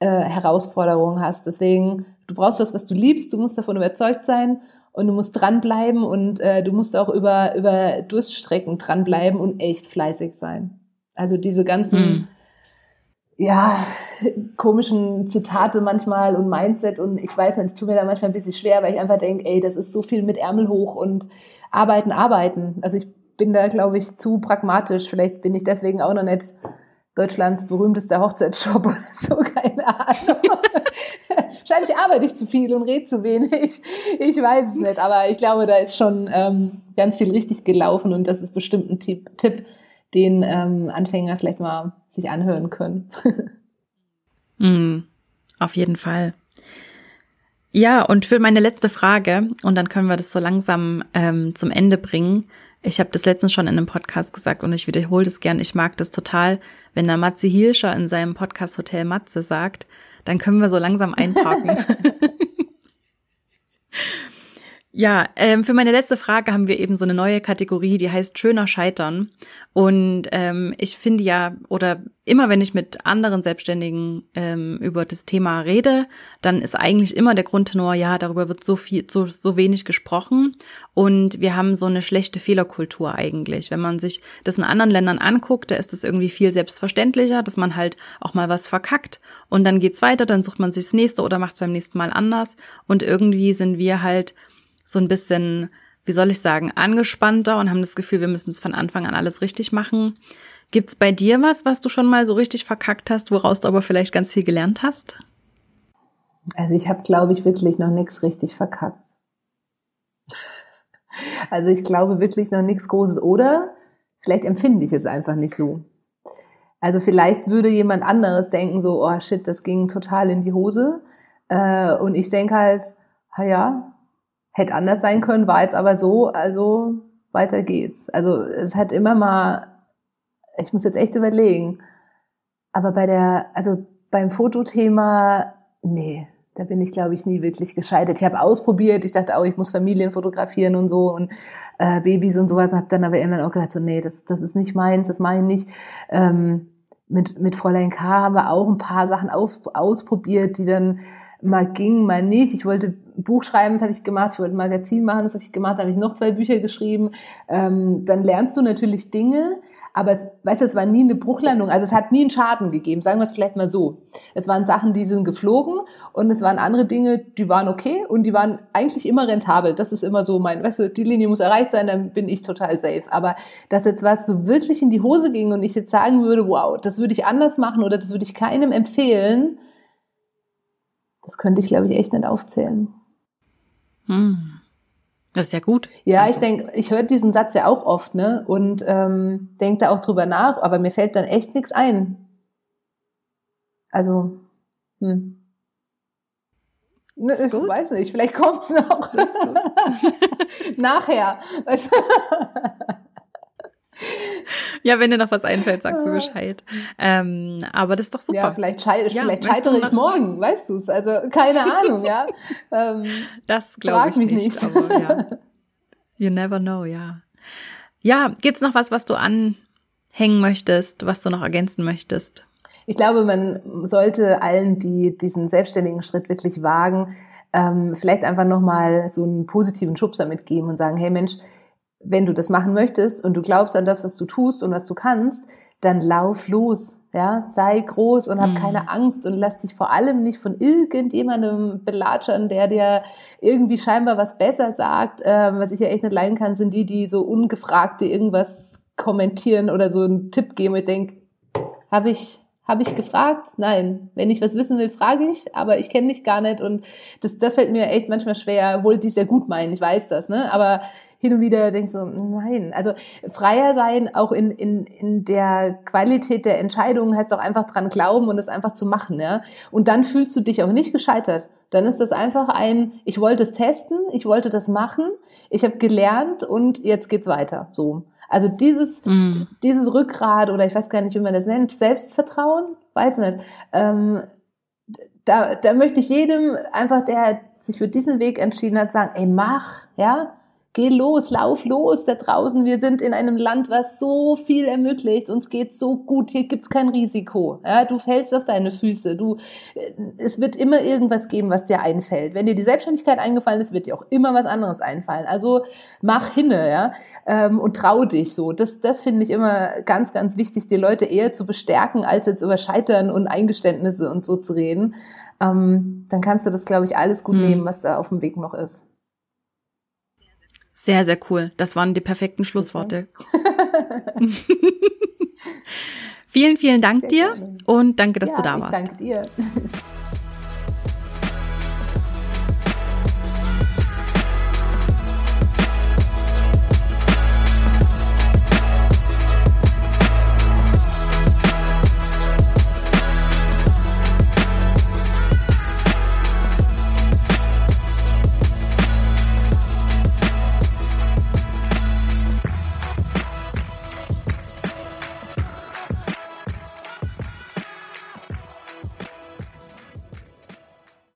äh, Herausforderungen hast? Deswegen, du brauchst was, was du liebst, du musst davon überzeugt sein und du musst dranbleiben und äh, du musst auch über, über Durststrecken dranbleiben und echt fleißig sein. Also diese ganzen, mhm. Ja, komischen Zitate manchmal und Mindset und ich weiß nicht, es tut mir da manchmal ein bisschen schwer, weil ich einfach denke, ey, das ist so viel mit Ärmel hoch und arbeiten, arbeiten. Also ich bin da, glaube ich, zu pragmatisch. Vielleicht bin ich deswegen auch noch nicht Deutschlands berühmtester Hochzeitsshop oder so, keine Ahnung. Wahrscheinlich arbeite ich zu viel und rede zu wenig. Ich weiß es nicht, aber ich glaube, da ist schon ähm, ganz viel richtig gelaufen und das ist bestimmt ein Tipp, Tipp den ähm, Anfänger vielleicht mal sich anhören können. mm, auf jeden Fall. Ja, und für meine letzte Frage, und dann können wir das so langsam ähm, zum Ende bringen, ich habe das letztens schon in einem Podcast gesagt und ich wiederhole das gern. Ich mag das total, wenn der Matze Hilscher in seinem Podcast Hotel Matze sagt, dann können wir so langsam einparken. Ja, ähm, für meine letzte Frage haben wir eben so eine neue Kategorie, die heißt schöner Scheitern. Und ähm, ich finde ja, oder immer wenn ich mit anderen Selbstständigen ähm, über das Thema rede, dann ist eigentlich immer der Grundtenor, ja, darüber wird so viel, so, so wenig gesprochen. Und wir haben so eine schlechte Fehlerkultur eigentlich. Wenn man sich das in anderen Ländern anguckt, da ist es irgendwie viel selbstverständlicher, dass man halt auch mal was verkackt. Und dann geht's weiter, dann sucht man sich das nächste oder macht es beim nächsten Mal anders. Und irgendwie sind wir halt so ein bisschen, wie soll ich sagen, angespannter und haben das Gefühl, wir müssen es von Anfang an alles richtig machen. Gibt's bei dir was, was du schon mal so richtig verkackt hast, woraus du aber vielleicht ganz viel gelernt hast? Also ich habe, glaube ich, wirklich noch nichts richtig verkackt. Also ich glaube wirklich noch nichts Großes oder vielleicht empfinde ich es einfach nicht so. Also vielleicht würde jemand anderes denken so, oh shit, das ging total in die Hose. Äh, und ich denke halt, ha ja, hätte anders sein können, war jetzt aber so, also weiter geht's. Also es hat immer mal, ich muss jetzt echt überlegen, aber bei der, also beim Fotothema, nee, da bin ich, glaube ich, nie wirklich gescheitert. Ich habe ausprobiert, ich dachte auch, ich muss Familien fotografieren und so und äh, Babys und sowas, habe dann aber irgendwann auch gedacht, so, nee, das, das ist nicht meins, das mache ich nicht. Ähm, mit, mit Fräulein K. haben wir auch ein paar Sachen aus, ausprobiert, die dann mal ging, mal nicht. Ich wollte Buch schreiben, das habe ich gemacht. Ich wollte ein Magazin machen, das habe ich gemacht. Da habe ich noch zwei Bücher geschrieben. Ähm, dann lernst du natürlich Dinge, aber es, weißt du, es war nie eine Bruchlandung. Also es hat nie einen Schaden gegeben. Sagen wir es vielleicht mal so. Es waren Sachen, die sind geflogen und es waren andere Dinge, die waren okay und die waren eigentlich immer rentabel. Das ist immer so mein, weißt du, die Linie muss erreicht sein, dann bin ich total safe. Aber dass jetzt was so wirklich in die Hose ging und ich jetzt sagen würde, wow, das würde ich anders machen oder das würde ich keinem empfehlen, das könnte ich, glaube ich, echt nicht aufzählen. Hm. Das ist ja gut. Ja, also. ich denke, ich höre diesen Satz ja auch oft, ne? Und ähm, denke da auch drüber nach, aber mir fällt dann echt nichts ein. Also, hm. Ne, ich gut. weiß nicht, vielleicht kommt es noch. Nachher. Ja, wenn dir noch was einfällt, sagst du Bescheid. Ähm, aber das ist doch super. Ja, vielleicht, schei ja, vielleicht scheitere ich morgen, weißt du es? Also keine Ahnung, ja. Ähm, das glaube ich nicht, nicht. Aber, ja. You never know, ja. Ja, gibt's noch was, was du anhängen möchtest, was du noch ergänzen möchtest? Ich glaube, man sollte allen, die diesen selbstständigen Schritt wirklich wagen, ähm, vielleicht einfach nochmal so einen positiven Schubs damit geben und sagen, hey Mensch, wenn du das machen möchtest und du glaubst an das, was du tust und was du kannst, dann lauf los. Ja, sei groß und hab mhm. keine Angst und lass dich vor allem nicht von irgendjemandem belatschern, der dir irgendwie scheinbar was besser sagt. Ähm, was ich ja echt nicht leiden kann, sind die, die so ungefragte irgendwas kommentieren oder so einen Tipp geben. Ich denke, habe ich habe ich gefragt? Nein. Wenn ich was wissen will, frage ich, aber ich kenne dich gar nicht und das, das fällt mir echt manchmal schwer, wohl die sehr gut meinen, ich weiß das, ne? Aber hin und wieder denke ich so, nein. Also freier sein, auch in, in, in der Qualität der Entscheidungen, heißt auch einfach dran glauben und es einfach zu machen. Ja? Und dann fühlst du dich auch nicht gescheitert. Dann ist das einfach ein, ich wollte es testen, ich wollte das machen, ich habe gelernt und jetzt geht's weiter. So. Also dieses, mm. dieses Rückgrat oder ich weiß gar nicht, wie man das nennt, Selbstvertrauen, weiß nicht. Ähm, da, da möchte ich jedem einfach, der sich für diesen Weg entschieden hat, sagen, ey, mach, ja, Geh los, lauf los da draußen. Wir sind in einem Land, was so viel ermöglicht. Uns geht so gut. Hier gibt's kein Risiko. Ja, du fällst auf deine Füße. Du, äh, es wird immer irgendwas geben, was dir einfällt. Wenn dir die Selbstständigkeit eingefallen ist, wird dir auch immer was anderes einfallen. Also mach hinne, ja, ähm, und trau dich so. Das, das finde ich immer ganz, ganz wichtig, die Leute eher zu bestärken, als jetzt über Scheitern und Eingeständnisse und so zu reden. Ähm, dann kannst du das, glaube ich, alles gut mhm. nehmen, was da auf dem Weg noch ist. Sehr, sehr cool. Das waren die perfekten Schlussworte. vielen, vielen Dank sehr dir gerne. und danke, dass ja, du da warst. Danke dir.